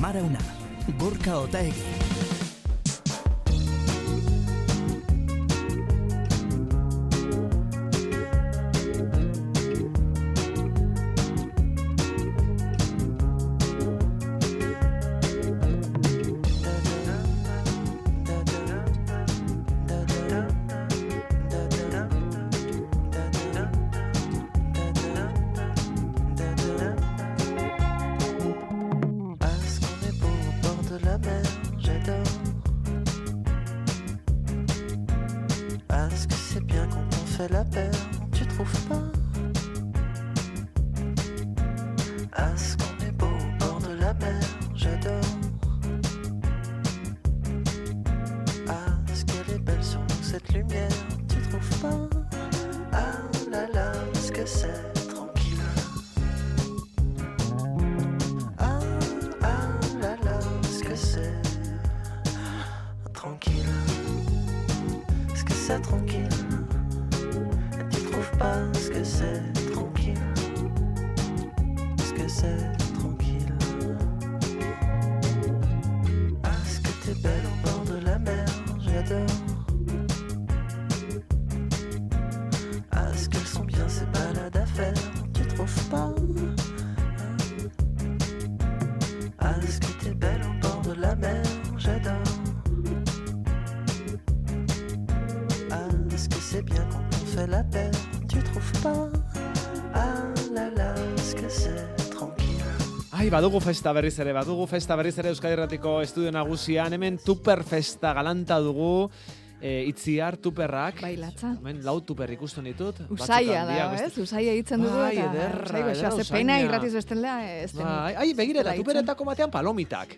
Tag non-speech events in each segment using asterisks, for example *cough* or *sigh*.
Amarauna, Gorka Otaegi. ask pense pas. Ah, est-ce que t'es belle au bord de la mer J'adore. Ah, est-ce que c'est bien quand on fait la paix? Tu trouves pas? Ah là là, est-ce que c'est Ai, badugu festa berriz ere, badugu festa berriz ere Euskadi Erratiko estudio nagusian, hemen Tupper Festa galanta dugu, e, itziar tuperrak. Bai, latza. Hemen lau tuper ikusten ditut. Usaia da, ez? Usaia hitzen dugu. Bai, ederra, ederra, ederra, Pena irratiz bestelea, ez Bai, ai, begireta, tuperetako batean palomitak.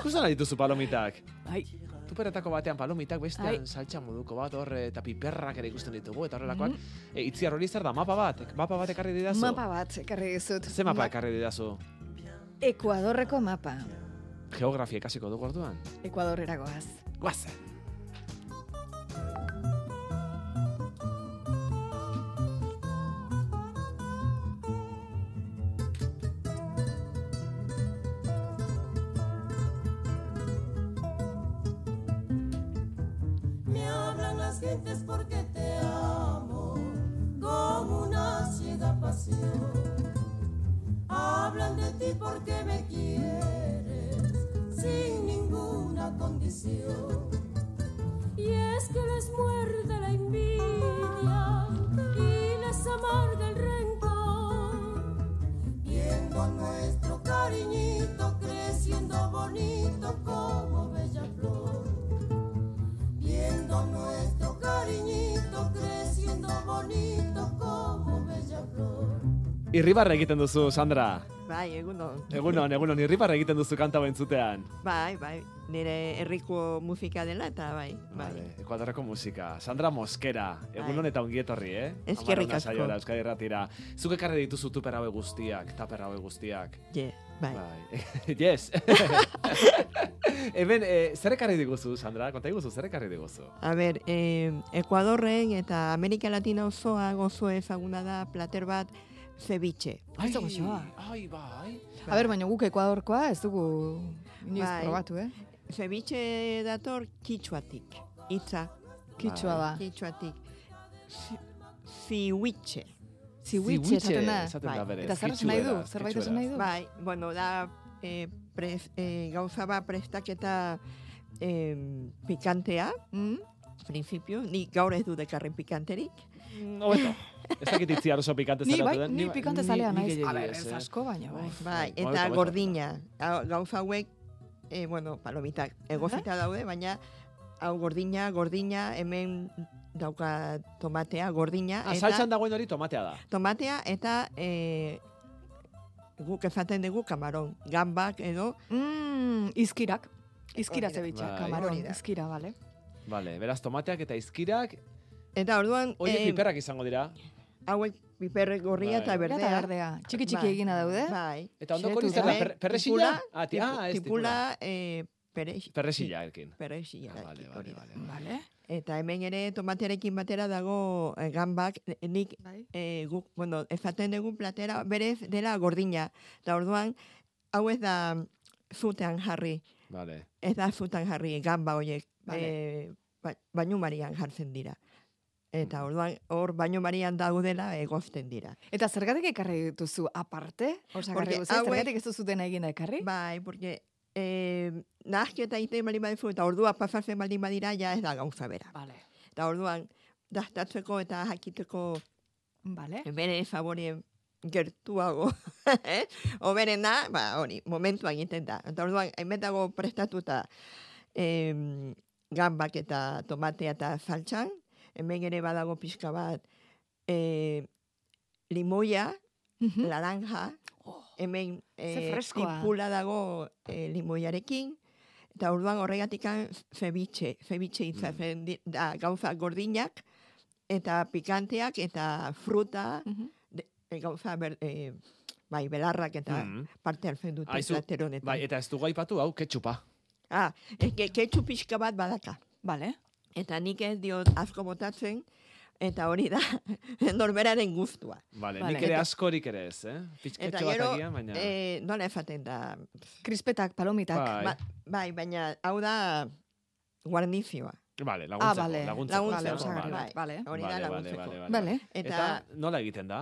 Ikusten dituzu palomitak. Bai, tuperetako batean palomitak, bestean saltxa moduko bat, horre, eta piperrak ere ikusten ditugu, eta horrelakoak. Mm e, itziar hori zer da, mapa bat? Mapa bat ekarri didazu? Mapa bat ekarri dizut. Ze mapa ekarri didazu? Ekuadorreko mapa. Geografia ikasiko dugu orduan? Ekuadorrera goaz. Guazen. Irribarra egiten duzu, Sandra. Bai, egunon. Egunon, egunon, irribarra egiten duzu kanta bentzutean. Bai, bai, nire herriko musika dela eta bai. bai. Vale, ekuadorako musika. Sandra Moskera, egunon bai. eta ongietorri, eh? Ezkerrik asko. Saioa, Euskadi Erratira. Zuke karre dituzu tuper haue guztiak, taper haue guztiak. Je, bai. bai. *laughs* yes. *laughs* Hemen, eh, zer ekarri diguzu, Sandra? Konta diguzu, zer ekarri diguzu? A ber, eh, Ekuadorren eta Amerika Latina osoa gozo ezaguna da plater bat, ceviche. Ai, ai, bai. A ber, baina guk ekuadorkoa ez dugu inoiz bai. probatu, eh? Ceviche dator kitxuatik. Itza. Kitxua da. Kitxuatik. Zihuitxe. Zihuitxe, esaten da. Bai. Eta zer nahi du? Zerbait esan nahi du? Bai, bueno, da eh, pres, eh, gauza ba prestaketa eh, pikantea. Mm? Principio, ni gaur ez du dekarren pikanterik. Mm, Obeto. *laughs* Ez dakit itzi oso pikante zara. Ni, bai, ni pikante zalea naiz. A ber, ez asko baina, bai. Bai, eta gordina. Gauza hauek, eh, bueno, palomitak egozita daude, baina hau gordina, gordina, hemen dauka tomatea, gordina. Ah, saltsan dagoen hori tomatea da. Tomatea eta eh, guk ezaten dugu kamaron. Gambak edo... Mm, izkirak. Izkira zebitxa, bai. kamaron, izkira, bale. Vale, beraz tomateak eta izkirak Eta orduan... Oie, eh, piperrak izango dira. Hauek piperre gorria bai. eta berdea. berdea. Txiki txiki bai. egina daude. Bai. Eta ondoko nizte, per, perresilla? Ah, ah, ez tipula. Eh, perresilla, elkin. Perresilla. Ah, vale, vale, vale, vale. Eta hemen ere tomatearekin batera dago eh, gambak, nik bai. eh, guk, bueno, ezaten dugun platera, berez dela gordina. Eta orduan, hau ez da zutean jarri, Vale. ez da zutan jarri gamba horiek, Vale. e, ba, bainu marian jartzen dira. Eta Mhm. orduan, hor bainu marian daudela egozten dira. Eta zergatik ekarri dituzu aparte? Osagarri hauek- zergatik ez duzuten egin ekarri? Bai, porque eh, nahazketa egiten baldin badizu, eta ordua pasatzen baldin badira, ja ez da gauza bera. Vale. Eta orduan, dastatzeko eta jakiteko Vale. bere favorien gertuago, *laughs* eh? Oberen da, ba, hori, momentua egiten da. Eta orduan, hainbetago prestatuta em, gambak eta tomatea eta saltxan, hemen ere badago pixka bat e, limoia, Mhm. laranja, Oh, hemen e, freskoa. tipula dago e, limoiarekin, eta orduan horregatik ceviche, ceviche izaten di- da gauza gordinak, eta pikanteak, eta fruta, Mhm. e, gauza ber, e, bai, belarrak eta Mm. parte hartzen dute Aizu, plater honetan. Bai, eta ez dugu aipatu hau ketchupa. Ah, ez que ketxu pixka bat badaka. Vale. Eta nik ez diot asko botatzen, eta hori da *laughs* norberaren guztua. Vale, Vale. nik ere askorik ere ez, eh? Eta Pizketxo bat agian, baina... eh, nola efaten da, Krispetak, palomitak. Bai. Ba, bai, baina hau da guarnizioa. Vale, Ah, laguntzeko, vale. laguntzeko. Vale, Laguntzeko, osagarri bai. Vale. Hori Vale, da vale, laguntzeko. vale, vale. Vale. Eta, Eta, nola egiten da?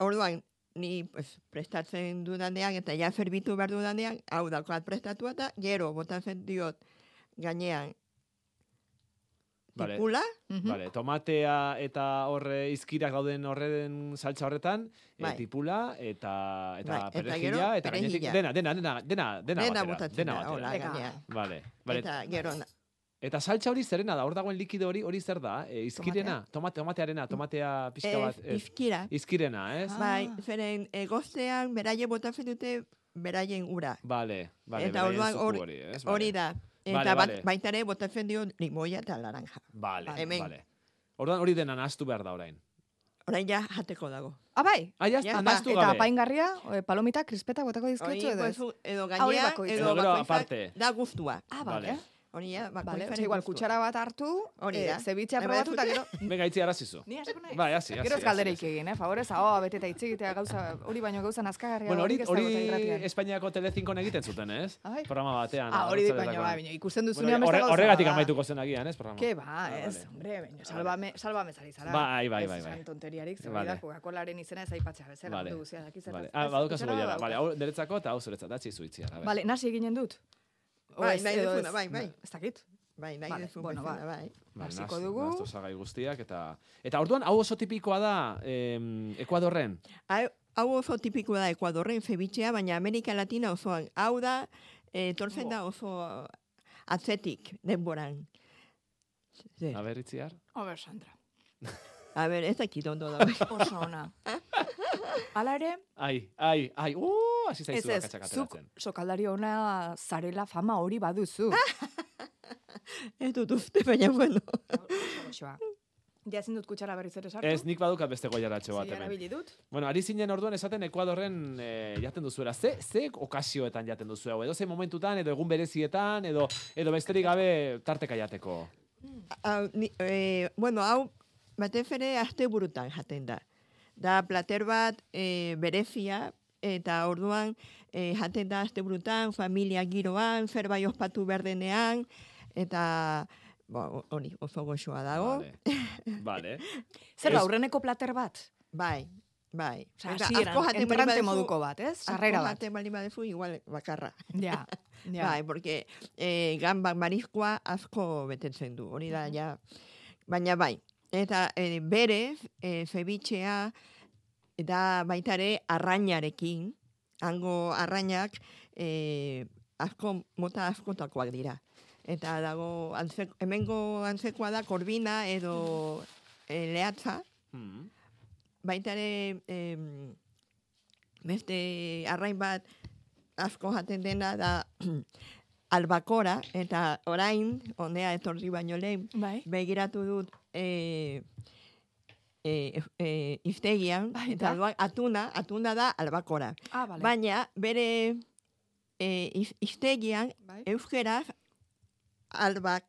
orduan, ni pues, prestatzen dudanean, eta ja zerbitu behar dudanean, hau daukat prestatua eta gero botatzen diot gainean Vale. tipula, Mhm. Vale, tomatea eta horre izkirak dauden horren saltza horretan, e, tipula eta eta Bai, eta perejila gero eta gainetik perejila. dena, dena, dena, dena, dena, dena batera, dena batera. hola. Vale, vale. Eta, Eta gero, na- saltza hori zerena da, hor dagoen likido hori, hori zer da? E, izkirena, tomate, tomatearena, tomatea pixka bat, ez, izkira, izkirena, ez? Ah. bai, zeren egoztean beraie botatzen dute beraien ura. Vale, vale, Eta beraien zuku hori- hori, ez? Hori da. Eta Vale, baita ere botatzen dio limoia eta laranja. Vale. Hemen. vale. Orduan hori dena nahastu behar da orain. Orain ja jateko dago. Ah, bai. Ah, ya Ja, está, nahastu Eta gabe. apaingarria, eh, palomitak, krispetak botako Hori dizkiozu edo ez? edo gainea, edo Edo gero bakoitzak aparte. da guztua. Ah, Vale. vale. Hori ja, Vale, bakoitzaren osea, igual, kutsara bat hartu, Hori eh, da. zebitzea Hemen probatu eta gero... Venga, itzi arazizu. Ni hasiko naiz? Bai, hasi, hasi. Gero ez hasi. egin, eh? Favorez, ahoa beteta hitz egitea gauza, hori baino gauza nazkagarria. Bueno, hori, ez hori eta. Espainiako telezinkon egiten zuten, ez? Bai? Programa batean. Ah, hori dit baino, bai, baino, ikusten Bueno, duzunean beste horre- gauza. horregatik da. amaituko zen agian, ez? Programa. Ke ba, Ah, ez, vale. hombre, baino, salvame, salvame zari zara. Bai, bai, Ez bai, esan bai. tonteriarik, ze Vale. hori da, Coca-Colaren izena ez aipatzea bezala, Vale. mundu guztia daki zertaz. Vale. Ah, Ez, badukazu goiara. bat Vale, hau niretzako eta hau zuretzat, datzi zu itziar. a ber. Vale, nasi eginen dut. Bai, nahi ez? bai, bai. Ez dakit. Bai, nahi Vale, duzu bueno, bezala, ba. bai. Bai, hasiko nahaztu- dugu. nahaztu osagai guztiak eta eta orduan hau oso tipikoa da em, Ekuadorren. Hau hau oso tipikoa da Ekuadorren cevichea, baina Amerika Latina osoan. Hau da, eh, etortzen da oso atzetik denboran. Ze. A ber, itziar. A ber, Sandra. *laughs* A ber, ez dakit ondo da. Oso ona. *laughs* Hala ere, Ai, ai, ai. Uh, hasi zaizu ez, akatsak zuk ateratzen. sokaldari ona zarela fama hori baduzu. *laughs* ez dut uste, baina bueno. Oso goxoa. Ja ezin dut kutsara berriz ere sartu. Ez, nik badukat beste goiaratxo bat hemen. dut. Bueno, ari zinen orduan esaten Ekuadorren e, jaten duzuela. Ze, ze okasioetan jaten duzu hau? Edo ze momentutan, edo egun berezietan, edo edo besterik gabe tarteka jateko. Hau, ni, eh, bueno, hau, batez ere aste burutan jaten da. Da plater bat eh, berezia, eta orduan eh, jaten da aste burutan, familia giroan, zerbait ospatu berdenean, eta bo, hori oso goxoa dago. Vale. vale. *laughs* Zer aurreneko plater bat? Bai, bai. Osea, Eta asko jaten baduzu- moduko bat, ez? Sarrera asko bat. jaten baldin baduzu, igual bakarra. Ja, *laughs* ja. Bai, porque eh, gamba mariskoa asko betetzen du, hori da, ja. Baina bai, eta eh, berez, eh, cevichea, da baita ere arrainarekin, hango arrainak eh, asko, mota askotakoak dira. Eta dago, antzeko, hemengo antzekoa da korbina edo eh, lehatza, Hmm. baita ere em, beste arrain bat asko jaten dena da *clears throat* albakora, eta orain, honea etorri baino lehen, Bai. begiratu dut e, e, e, iztegian, Bai, eta orduan atuna, atuna da albakora. Ah, vale. Baina, bere e, iz- iztegian, Bai. euskeraz, albak,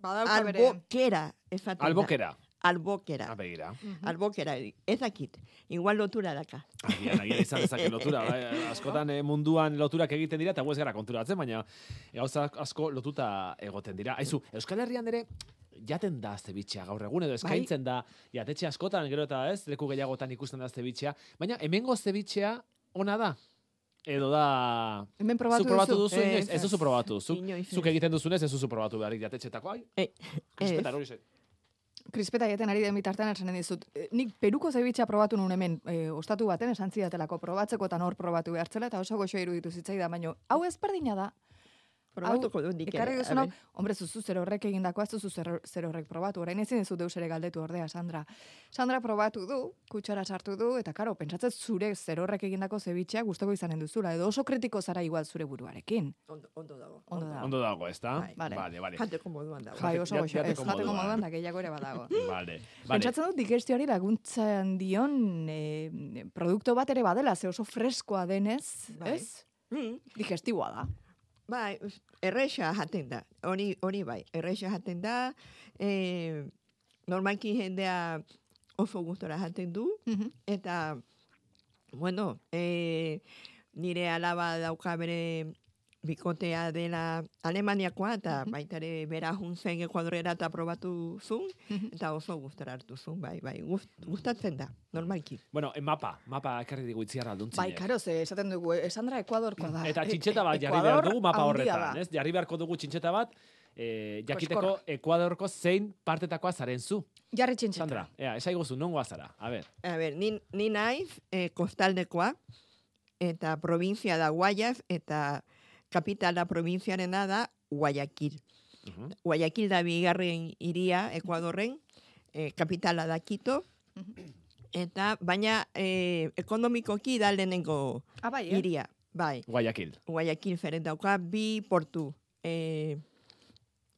Badauka bere... albokera, esaten da. Albokera. albokera. Ah, begira. Albokera, ez dakit. Igual lotura daka. Agian, agian izan dezake *laughs* lotura. Bai, askotan eh, munduan loturak egiten dira, eta gu ez gara konturatzen, baina gauza asko lotuta egoten dira. Aizu, Euskal Herrian ere, jaten da zebitxea gaur egun, edo eskaintzen da, jatetxe askotan, gero eta ez, leku gehiagotan ikusten da zebitxea, baina hemengo zebitxea ona da. Edo da... Hemen probatu probatu duzu? duzu, inoiz? Ez, duzu probatu. Zuk, Inoiz ez. zuk egiten duzunez, ez duzu probatu beharrik jatetxetako, ai? Eh, hori. Krispeta jaten ari den bitartean esanen dizut. Eh, Nik peruko zebitxa probatu nun hemen e, ostatu baten esan zidatelako probatzeko eta nor probatu behartzela eta oso goxo iruditu zitzaidan, baino hau ezberdina da. Probatuko dut nik ere, Ekarri hombre, zuzu zer horrek egindakoa, ez duzu zer, horrek probatu. Orain ezin duzu deus ere galdetu ordea, Sandra. Sandra probatu du, kutsara sartu du, eta karo, pentsatzen zure zer horrek egindako zebitxea gustoko izanen duzula, edo oso kritiko zara igual zure buruarekin. Ondo, ondo dago. Ondo dago. Ondo dago, ez da? Bai. Vale. Vale, vale. Jateko moduan dago. Bai, oso goxo, ez jateko moduan. da gehiago ere badago. *laughs* Vale, vale. Pentsatzen dut digestioari laguntzan dion e, produktu bat ere badela, ze oso freskoa denez, Bai. ez? Mm, Digestiboa da. Bai, erresa jaten da. Hori, hori bai, erresa jaten da. Eh, normalki jendea oso gustora jaten du. Mhm. Eta, bueno, eh, nire alaba dauka bere bikotea dela Alemaniakoa, eta Mhm. baita ere bera juntzen Ekuadorera eta probatu zun, eta oso gustora hartu zun, bai, bai, gust, gustatzen da, normalki. Bueno, e, mapa, mapa ekarri digu itziarra alduntzinek. Bai, karo, ze esaten dugu, eh, Sandra Ekuadorkoa da. *clears throat* Eta txintxeta bat jarri behar dugu mapa horretan, ez? Jarri beharko dugu txintxeta bat, eh, jakiteko Koskorra. Ekuadorko zein partetakoa zaren zu. Jarri txintxeta. Sandra, ea, esaiguzu, nongoa zara? A ber, A ber, ni, ni naiz eh, kostaldekoa, eta provintzia da Guayas, eta kapitala provintziarena da Guayaquil. uh Guayaquil da bigarren iria Ekuadorren, eh, kapitala da Quito, eta baina eh, ekonomikoki da lehenengo Ah, bai, eh? iria. Bai, Guayaquil. Guayaquil feren dauka bi portu. Eh,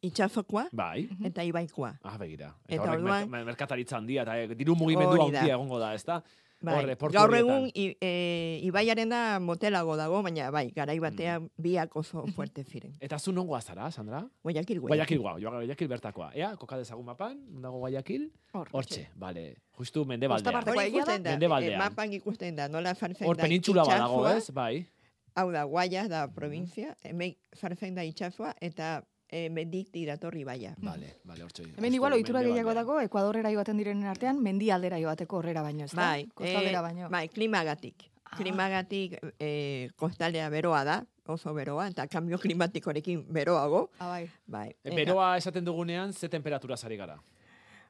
itxazokoa Bai. eta ibaikoa. Ah, begira. Eta, Eta orduan- merka- merkataritza handia, eta eh, diru mugimendu handia egongo da, ez da? Bai, Horre, portu gaur egun i, e, ibaiarena motelago dago, baina bai, garai batean biak oso *laughs* fuerte ziren. Eta zu nongoa zara, Sandra? Guayaquil, Guayaquil, guau, joa Guayaquil bertakoa. Ea, koka dezagun mapan, non dago Guayaquil? Hor, Hortxe, bale. Justu mendebaldea. parte- Hori egia da? ikusten da, Mendebaldean. eh, mapan ikusten da, nola fartzen Hor penintxula badago, ez? Bai. Hau da, Guayas da provintzia, hemen fartzen da itxasoa, eta e, mendik datorri baia. Bale, bale, hortxe. Hemen igual ohitura gehiago dago, Ekuadorrera joaten direnen artean, mendi aldera joateko horrera baino, ez da? Bai, Kostaldera eh, baino. bai, klimagatik. Ah. Klimagatik e, kostaldea beroa da, oso beroa, eta kambio klimatikorekin beroago. Ah, bai. Bai, E, beroa esaten dugunean, ze temperatura sari gara?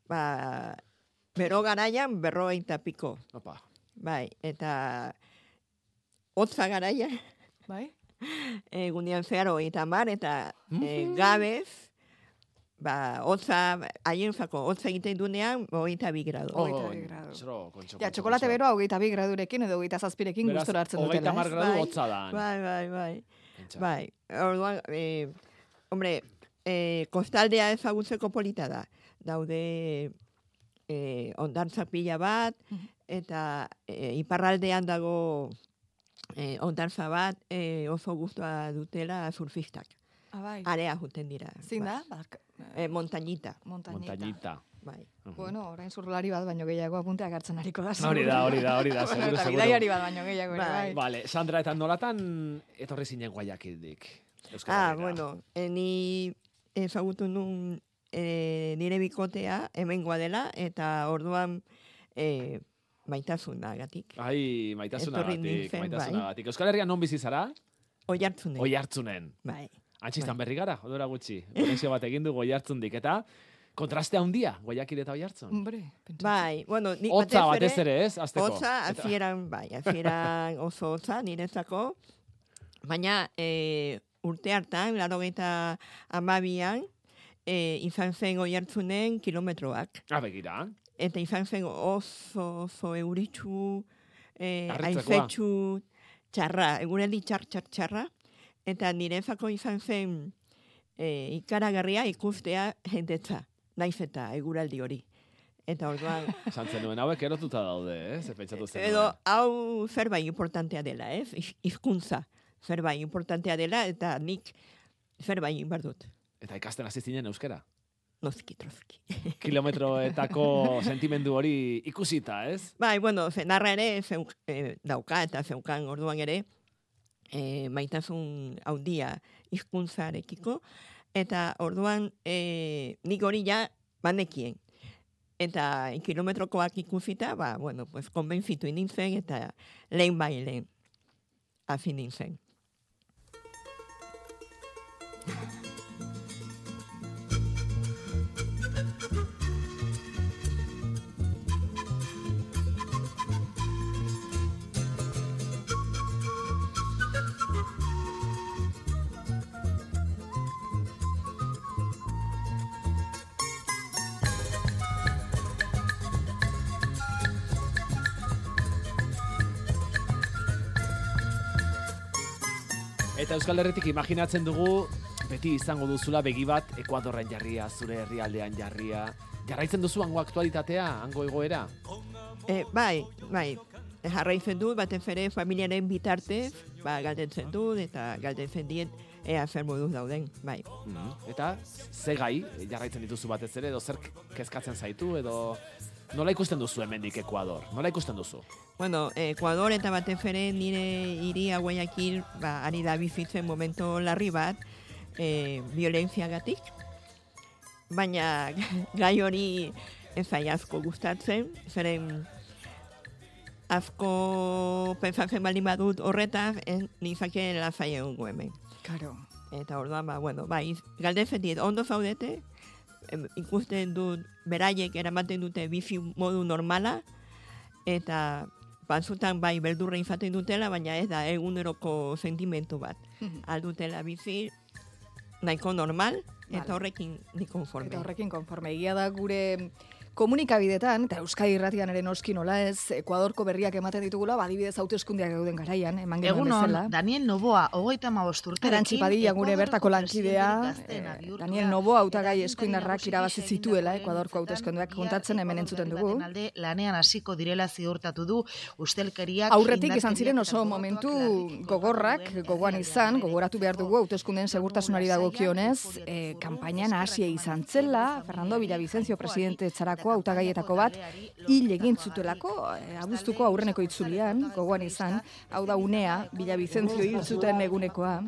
ba, bero garaian berrogeita piko. Opa. Bai, eta hotza garaia, Bai? Egunean zehar hogeita mar, eta e, Mhm. gabez, ba, hotza, haientzako hotza egiten dunean, hogeita bi gradu. Oh. Hogeita bi gradu. Zero, kontxo, Ja, txokolate beroa hogeita bi gradurekin edo hogeita zazpirekin gustora hartzen dutela, Hogeita mar gradu Bai, hotza da. Bai, bai, bai. Pentsa. Bai, orduan, eh, hombre, eh, kostaldea ezagutzeko polita da. Daude eh, ondartza pila bat, eta eh, iparraldean dago eh, ondartza bat eh, oso guztua dutela surfistak. Ah, bai. Area juten dira. Zin bai. da? Bak, Eh, montañita, montañita. Montañita. bai. Ujú. Bueno, orain zurlari bat baino gehiago apunteak hartzen ariko da. Hori da, hori da, hori da, Bueno, seguro, eta seguro. bidaiari bat baino gehiago ere, Bai. bai. Vale, Sandra, eta nolatan etorri zinen Guayaquildik? Euskal Ah, bueno, eh, ni ezagutu nun eh, nire bikotea hemengoa dela, eta orduan eh, maitasunagatik. Ai, maitasunagatik, bai. maitasunagatik. Euskal Herrian non bizi zara? Oi hartzunen. Oi hartzunen. Bai. Antxistan berri gara, odora gutxi. *laughs* Konexio bat egin du goi hartzundik, eta kontraste handia, Guayaquil eta oi hartzun. Hombre, pentsatzen. Bai, bueno, nik Hotza batez ere, ez, azteko. Hotza, Eta- azieran, bai, azieran *laughs* oso hotza, niretzako. Baina, e, urte hartan, laro geita amabian, e, izan zen oi hartzunen kilometroak. Ah, begira. Eta izan zen oso, oso euritxu, e, Harritzekoa. aizetxu, txarra, egureli txar, txar, txarra. Eta niretzako izan zen e, ikaragarria ikustea jendetza, naiz eta eguraldi hori. Eta orduan, *laughs* Esan zenuen, hauek erotuta daude, ez? Ze pentsatu zenuen. Edo, hau zerbait importantea dela, ez? Iz- Hizkuntza zerbait importantea dela, eta nik zerbait egin behar dut. Eta ikasten hasi zinen euskera. Noski troski. Kilometroetako *laughs* sentimendu hori ikusita, ez? bai, bueno, zenarra ere zeuk, eh, dauka eta zeukan orduan ere, eh, maitasun handia hizkuntzarekiko eta orduan eh, nik hori ja banekien. Eta kilometrokoak ikusita, ba, bueno, pues, konbentzitu nintzen eta lehen bai lehen hasi nintzen. *laughs* Eta Euskal Herritik imaginatzen dugu, beti izango duzula begi bat Ekuadorren jarria, zure herrialdean jarria. Jarraitzen duzu hango aktualitatea, hango egoera? E, bai, bai, jarraitzen dut, batez ere familiaren bitartez, ba, galdetzen dut, eta galdetzen diet, ea zer moduz dauden, bai. Mhm. Eta ze gai jarraitzen dituzu batez ere, edo zer kezkatzen zaitu, edo nola ikusten duzu hemendik Ekuador? Nola ikusten duzu? Bueno, Ekuador eta batez ere nire iria Guayaquil, ba, ari da bizitzen momento larri bat, e, violenziagatik, baina *laughs* gai hori ez asko gustatzen, zeren asko pentsatzen baldin badut horretaz, ez nizake lazai egongo hemen. Karo. Eta orduan, ba, bueno, bai, galdetzen diet, ondo zaudete, ikusten dut, beraiek eramaten dute bizi modu normala, eta batzutan bai beldurra izaten dutela, baina ez da eguneroko sentimentu bat. Aldutela bizi nahiko normal, eta Vale. horrekin ni konforme. Eta horrekin konforme egia da gure komunikabidetan, eta Euskadi irratian ere noski nola ez, Ekuadorko berriak ematen ditugula, badibidez hauteskundeak gauden garaian, eman genuen Egunon, bezala. Daniel Novoa, hogeita hamabost urterekin. Arantxi Padilla gure bertako lankidea, eh, Daniel da. Novo hautagai eskuindarrak irabazi zituela Ekuadorko hauteskundeak kontatzen hemen entzuten dugu. alde lanean hasiko direla ziurtatu du ustelkeriak Aurretik izan ziren oso momentu gogorrak, gogoan izan, gogoratu behar dugu hauteskundeen segurtasunari dagokionez, eh, kanpainan hasia izan zela, Fernando Villavicencio presidente txarako hautagaietako bat, hil egin zutelako, eh, abuztuko aurreneko itzulian, gogoan izan, hau da unea, Villavicencio hil zuten egunekoa.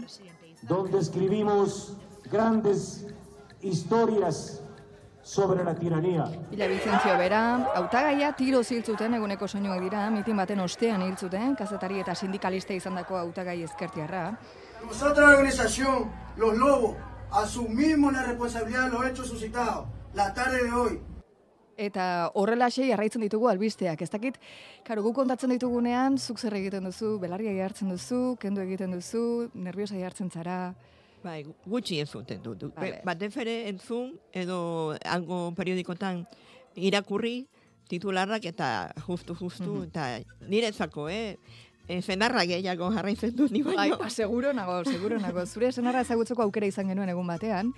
donde escribimos grandes historias sobre la tiranía. Villavicencio bera, hautagaia tiro hil zuten eguneko soinuak dira, mitin baten ostean hil zuten, kazetari eta sindikalista izandako hautagai ezkertiarra. Nosotros, la organización Los Lobos, asumimos la responsabilidad de los hechos suscitados la tarde de hoy. Eta horrelaxe jarraitzen ditugu albisteak. Ez dakit, karo, gu kontatzen ditugunean, zuk zer egiten duzu, belarria hartzen duzu, kendu egiten duzu, nerviosa jartzen zara. Bai, gutxi entzuten dut. Vale. Batez ere entzun, edo algo periodikotan irakurri, titularrak eta justu-justu, eta niretzako, eh? E, zenarra gehiago jarraitzen dut ni Bai, baino. ba, seguro nago, seguro nago. Zure senarra ezagutzeko aukera izan genuen egun batean,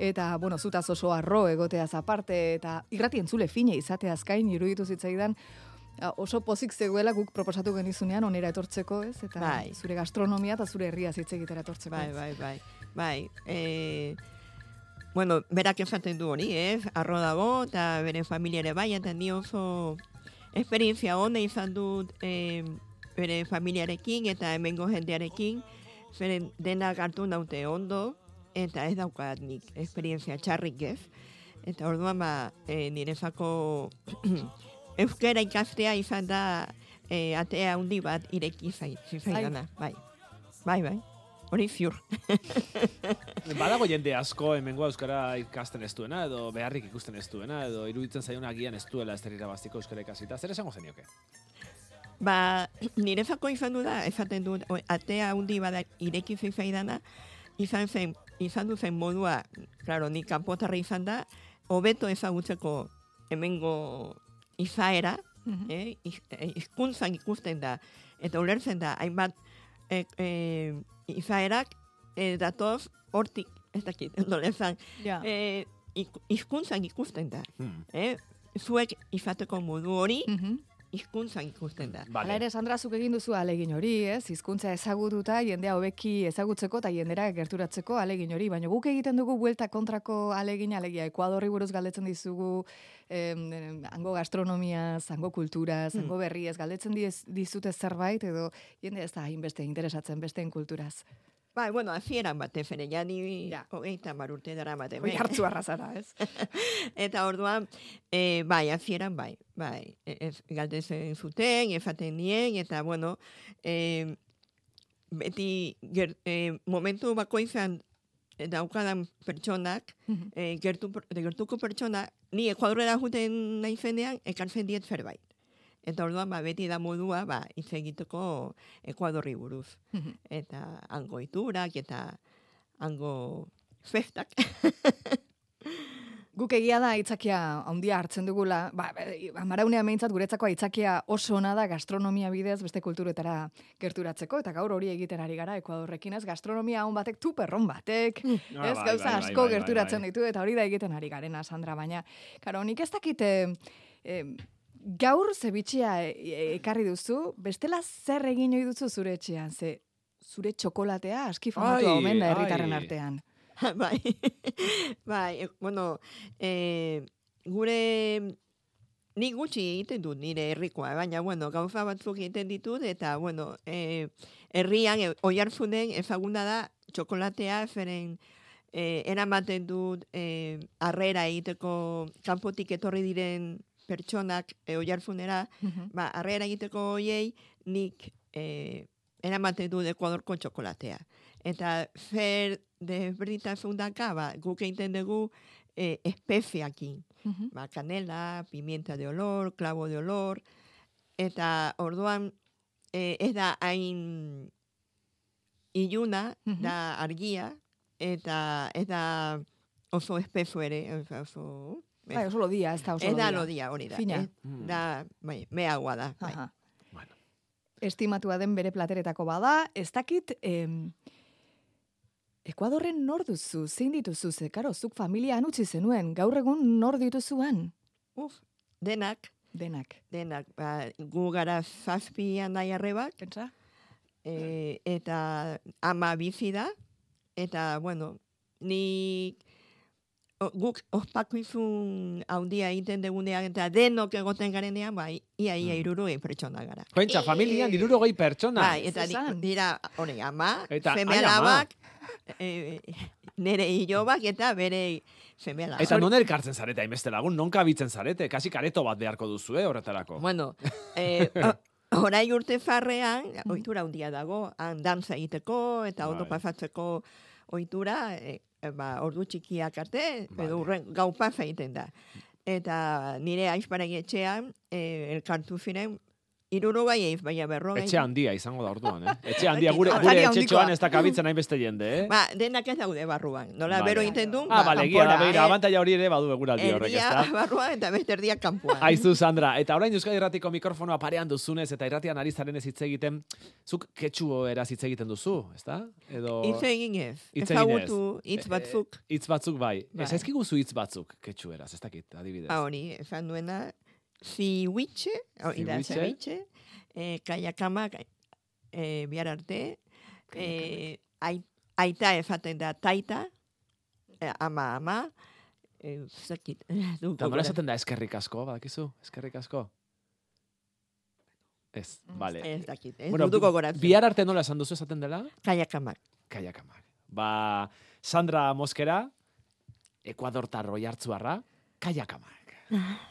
eta, bueno, zutaz oso arro egoteaz aparte, eta irrati entzule fine izateaz gain, iruditu zitzaidan, oso pozik zegoela guk proposatu genizunean onera etortzeko, ez? Eta Bai. zure gastronomia eta zure herria hitz egitera etortzeko. Bai, bai, bai. Bai, e, bueno, berak esaten du hori, ez? Arro dago, eta bere familia ere bai, eta ni oso esperientzia ona izan dut e, bere familiarekin eta hemengo jendearekin, zeren denak hartu naute ondo, eta ez daukat nik esperientzia txarrik ez. Eta orduan ba, e, niretzako *clears throat* euskera ikastea izan da e, atea handi bat ireki zai- zitzaidana. Bai, bai, bai. Hori ziur. *laughs* Badago jende asko hemengo euskara ikasten ez duena, edo beharrik ikusten ez duena, edo iruditzen zaion agian ez duela ez irabaztiko euskara ikasita. Zer esango zenioke? Ba, *clears throat* niretzako izan du da, esaten dut, atea handi bada ireki zitzaidana, izan zen, izan du zen modua, claro, ni kanpotarra izan da, hobeto ezagutzeko hemengo izaera, Mhm. eh, iz- eh, hizkuntzan ikusten da, eta ulertzen da, hainbat eh, eh, izaerak eh, datoz hortik, ez dakit, nola esan, Ja. eh, ik- hizkuntzan ikusten da. Hmm. Eh? Zuek izateko modu hori, Mhm. Hizkuntzan ikusten da. Hala ere, Sandra, zuk egin duzu alegin hori, ez? Hizkuntza ezagututa, jendea hobeki ezagutzeko eta jendera gerturatzeko alegin hori. Baina guk egiten dugu buelta kontrako alegin, alegia, Ekuadorri buruz galdetzen dizugu, em, em, hango gastronomia, hango kultura, hango berriez, galdetzen diez, dizute zerbait, edo jende ez da hainbeste interesatzen besteen kulturaz. Bai, bueno, azieran batez ere, ja ni Ja. hogeita mar urte dara bate. Hoi hartzu arrazara, ez? *laughs* Eta orduan, e, bai, azieran bai, bai, e- ez, galdezen zuten, efaten nien, eta bueno, e, beti ger, e, momentu bakoizan daukadan pertsonak, e, gertu, gertuko pertsona, ni Ekuadorera juten naizenean, ekartzen diet zerbait. Eta orduan, ba, beti da modua, ba, hitz egiteko Ekuadorri buruz. Eta hango iturak, eta hango festak. *laughs* Guk egia da aitzakia handia hartzen dugula, ba, amaraunean behintzat guretzako aitzakia oso ona da gastronomia bidez beste kulturetara gerturatzeko, eta gaur hori egiten ari gara Ekuadorrekin ez, gastronomia on batek tuperron batek, Ah, ez, bai, gauza bai, bai, asko bai, bai, gerturatzen bai. ditu, eta hori da egiten ari garena, Sandra, baina, karo, nik ez dakite, eh, gaur zebitxia e- ekarri duzu, bestela zer egin ohi duzu zure etxean, ze zure txokolatea aski famatua omen da herritarren artean. *laughs* bai, bai, e, bueno, e, gure ni gutxi egiten dut nire herrikoa, baina, bueno, gauza batzuk egiten ditut, eta, bueno, e, herrian, e, oiartzunen ezaguna da, txokolatea, zeren, e, eramaten dut, e, arrera egiteko, kanpotik etorri diren pertsonak e, oiartzunera, Mhm. ba, arrera egiteko hoiei, nik e, eramaten dut Ekuadorko txokolatea. Eta zer desberdintasun daka, ba, guk egiten dugu e, espeziakin. Mhm. Ba, kanela, pimienta de olor, klabo de olor, eta orduan e, ez da hain iluna, Mhm. da argia, eta ez da oso espeso ere, oso, oso Bai, oso lodia, ez da oso ez da lodia. hori da. Fina. Ez da, bai, meagua da. Bai. Aha. Bueno. Estimatua den bere plateretako bada, ez dakit, em, Ekuadorren nor duzu, zein dituzu, ze, karo, zuk familia utzi zenuen, gaur egun nor dituzuan? Uf, denak, Denak. denak, ba, gu gara zazpi handai arrebak, Pentsa? e, eta ama bizi da, eta, bueno, ni o, guk ospakuizun handia egiten degunean, eta denok egoten garenean, bai, ia, ia, Mm. irurogei pertsona gara. Pentsa, familian irurogei pertsona. Bai, eta dira, hori, ama, Eta, seme alabak, e, nere hilobak, eta bere seme alabak. Eta non elkartzen zarete, hainbeste lagun, non kabitzen zarete, kasi kareto bat beharko duzu, eh, horretarako. Bueno, eh, *laughs* o- orai urte farrean, ohitura handia dago, han dantza egiteko eta ondo Bai. pasatzeko ohitura, eh, eh, ba, ordu txikiak arte, Vale. edo urren gau pasa egiten da. Eta nire aizparagi etxean, eh, elkartu ziren, irurogai eiz, baina berrogei. Etxe handia izango da orduan, eh? Etxe *laughs* handia, gure, gure handikoa. etxetxoan ez da kabitzen hainbeste jende, eh? Ba, denak ez daude barruan. Nola Vale. bero egiten du, ah, bale, egia da, eh, abantaila hori ere badu eguraldi horrek, ez da? *laughs* barruan eta beste erdia kanpoan. Aizu, Sandra, eta orain Euskadi Irratiko mikrofonoa parean duzunez eta irratian ari zaren ez hitz egiten, zuk ketxu eraz hitz egiten duzu, ezta? Edo... Hitz egin ez. Hitz egin ez. Ezagutu hitz batzuk. Eh, hitz batzuk bai. Bai. Ez ezkiguzu hitz batzuk ketxu eraz, ez dakit, adibidez. Ah, hori, esan duena, zihuitxe, hori da, Zihuitxe. zihuitxe, e, kaiakama, e, bihar arte, e, ai, aita esaten da taita, e, ama, ama, e, du, Eta nola esaten da eskerrik asko, badakizu? Eskerrik asko? Ez, bale. Ez dakit, ez Bueno, duduko goratzen. bihar arte nola esan duzu esaten dela? Kaiakamak. Kaiakamak. Ba, Sandra Moskera, Ekuadortar oi hartzuarra, kaiakamak. *laughs*